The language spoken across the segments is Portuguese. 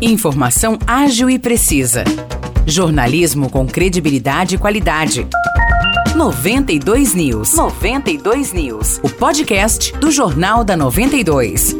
Informação ágil e precisa. Jornalismo com credibilidade e qualidade. 92 News. 92 News. O podcast do Jornal da 92.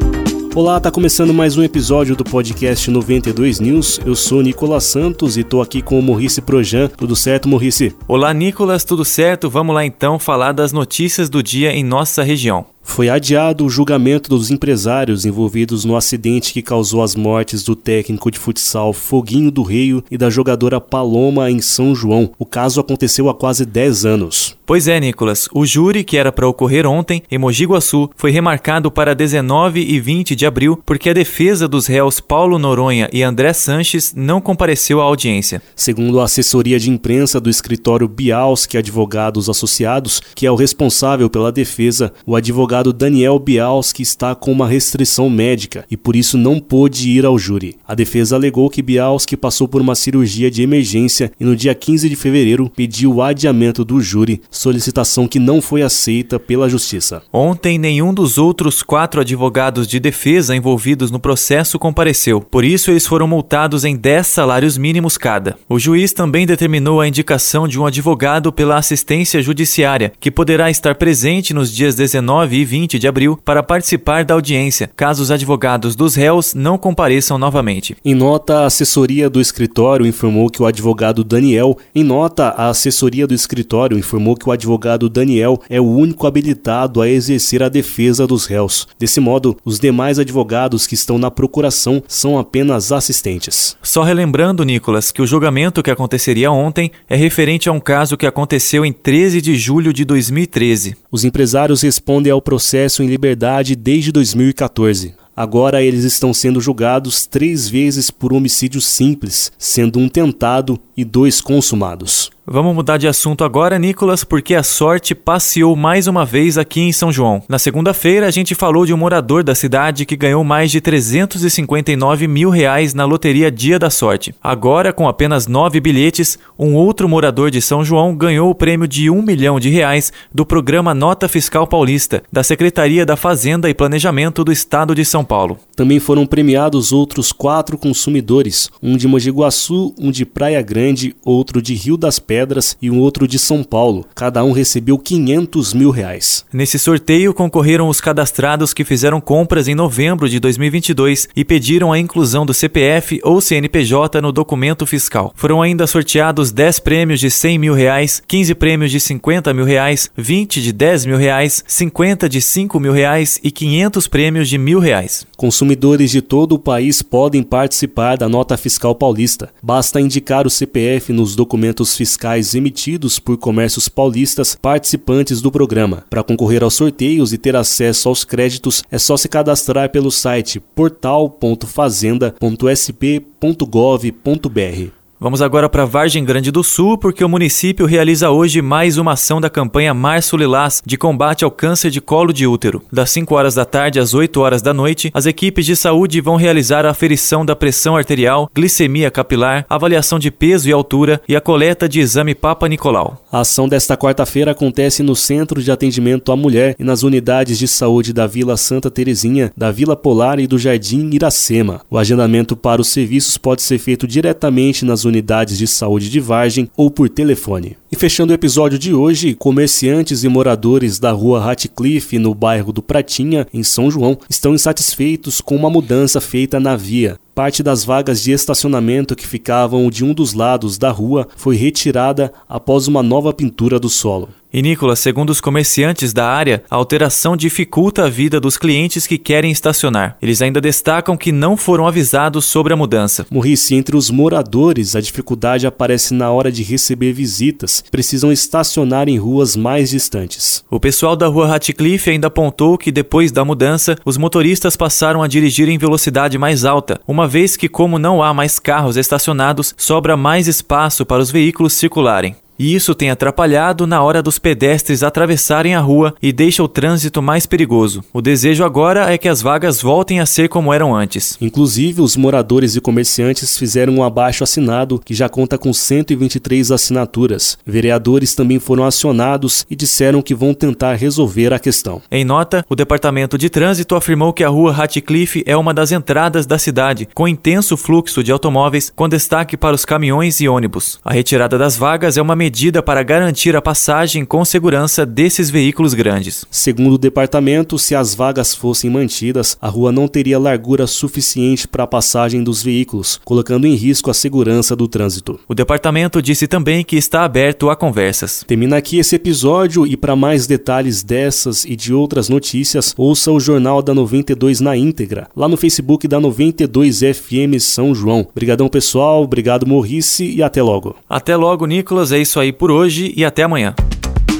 Olá, tá começando mais um episódio do podcast 92 News. Eu sou Nicolas Santos e tô aqui com o Morrice Projan. Tudo certo, Morrice? Olá, Nicolas, tudo certo? Vamos lá então falar das notícias do dia em nossa região. Foi adiado o julgamento dos empresários envolvidos no acidente que causou as mortes do técnico de futsal Foguinho do Rio e da jogadora Paloma em São João. O caso aconteceu há quase 10 anos. Pois é, Nicolas. O júri, que era para ocorrer ontem, em Mogi Guaçu, foi remarcado para 19 e 20 de abril porque a defesa dos réus Paulo Noronha e André Sanches não compareceu à audiência. Segundo a assessoria de imprensa do escritório Bialski Advogados Associados, que é o responsável pela defesa, o advogado advogado Daniel Bialski está com uma restrição médica e por isso não pôde ir ao júri. A defesa alegou que Bialski passou por uma cirurgia de emergência e no dia 15 de fevereiro pediu o adiamento do júri, solicitação que não foi aceita pela justiça. Ontem, nenhum dos outros quatro advogados de defesa envolvidos no processo compareceu, por isso eles foram multados em 10 salários mínimos cada. O juiz também determinou a indicação de um advogado pela assistência judiciária, que poderá estar presente nos dias 19 e 20 de abril para participar da audiência, caso os advogados dos réus não compareçam novamente. Em nota, a assessoria do escritório informou que o advogado Daniel, em nota, a assessoria do escritório informou que o advogado Daniel é o único habilitado a exercer a defesa dos réus. Desse modo, os demais advogados que estão na procuração são apenas assistentes. Só relembrando, Nicolas, que o julgamento que aconteceria ontem é referente a um caso que aconteceu em 13 de julho de 2013. Os empresários respondem ao processo em liberdade desde 2014. Agora eles estão sendo julgados três vezes por homicídio simples, sendo um tentado e dois consumados. Vamos mudar de assunto agora, Nicolas, porque a sorte passeou mais uma vez aqui em São João. Na segunda-feira, a gente falou de um morador da cidade que ganhou mais de 359 mil reais na loteria Dia da Sorte. Agora, com apenas nove bilhetes, um outro morador de São João ganhou o prêmio de um milhão de reais do programa Nota Fiscal Paulista, da Secretaria da Fazenda e Planejamento do Estado de São Paulo. Também foram premiados outros quatro consumidores, um de Mogi Guaçu, um de Praia Grande, outro de Rio das Pedras Pedras e um outro de São Paulo. Cada um recebeu 500 mil reais. Nesse sorteio concorreram os cadastrados que fizeram compras em novembro de 2022 e pediram a inclusão do CPF ou CNPJ no documento fiscal. Foram ainda sorteados 10 prêmios de 100 mil reais, 15 prêmios de 50 mil reais, 20 de 10 mil reais, 50 de 5 mil reais e 500 prêmios de mil reais. Consumidores de todo o país podem participar da nota fiscal paulista. Basta indicar o CPF nos documentos fiscais fiscais emitidos por comércios paulistas participantes do programa. Para concorrer aos sorteios e ter acesso aos créditos, é só se cadastrar pelo site portal.fazenda.sp.gov.br. Vamos agora para Vargem Grande do Sul, porque o município realiza hoje mais uma ação da campanha Março Lilás de combate ao câncer de colo de útero. Das 5 horas da tarde às 8 horas da noite, as equipes de saúde vão realizar a aferição da pressão arterial, glicemia capilar, avaliação de peso e altura e a coleta de exame Papa Nicolau. A ação desta quarta-feira acontece no Centro de Atendimento à Mulher e nas unidades de saúde da Vila Santa Terezinha, da Vila Polar e do Jardim Iracema. O agendamento para os serviços pode ser feito diretamente nas unidades unidades de saúde de Vargem ou por telefone. E fechando o episódio de hoje, comerciantes e moradores da rua Ratcliffe, no bairro do Pratinha, em São João, estão insatisfeitos com uma mudança feita na via. Parte das vagas de estacionamento que ficavam de um dos lados da rua foi retirada após uma nova pintura do solo. E Nicolas, segundo os comerciantes da área, a alteração dificulta a vida dos clientes que querem estacionar. Eles ainda destacam que não foram avisados sobre a mudança. Morrice, entre os moradores, a dificuldade aparece na hora de receber visitas. Precisam estacionar em ruas mais distantes. O pessoal da rua Ratcliffe ainda apontou que depois da mudança, os motoristas passaram a dirigir em velocidade mais alta, uma vez que, como não há mais carros estacionados, sobra mais espaço para os veículos circularem. E isso tem atrapalhado na hora dos pedestres atravessarem a rua e deixa o trânsito mais perigoso. O desejo agora é que as vagas voltem a ser como eram antes. Inclusive, os moradores e comerciantes fizeram um abaixo assinado que já conta com 123 assinaturas. Vereadores também foram acionados e disseram que vão tentar resolver a questão. Em nota, o Departamento de Trânsito afirmou que a rua Ratcliffe é uma das entradas da cidade, com intenso fluxo de automóveis, com destaque para os caminhões e ônibus. A retirada das vagas é uma medida para garantir a passagem com segurança desses veículos grandes. Segundo o departamento, se as vagas fossem mantidas, a rua não teria largura suficiente para a passagem dos veículos, colocando em risco a segurança do trânsito. O departamento disse também que está aberto a conversas. Termina aqui esse episódio e para mais detalhes dessas e de outras notícias, ouça o Jornal da 92 na íntegra, lá no Facebook da 92 FM São João. Obrigadão pessoal, obrigado Morrice e até logo. Até logo, Nicolas. É isso aí por hoje e até amanhã.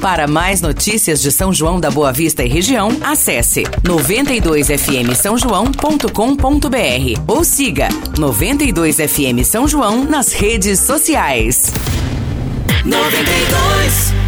Para mais notícias de São João da Boa Vista e região, acesse 92fm São João.com.br ou siga 92fm São João nas redes sociais. 92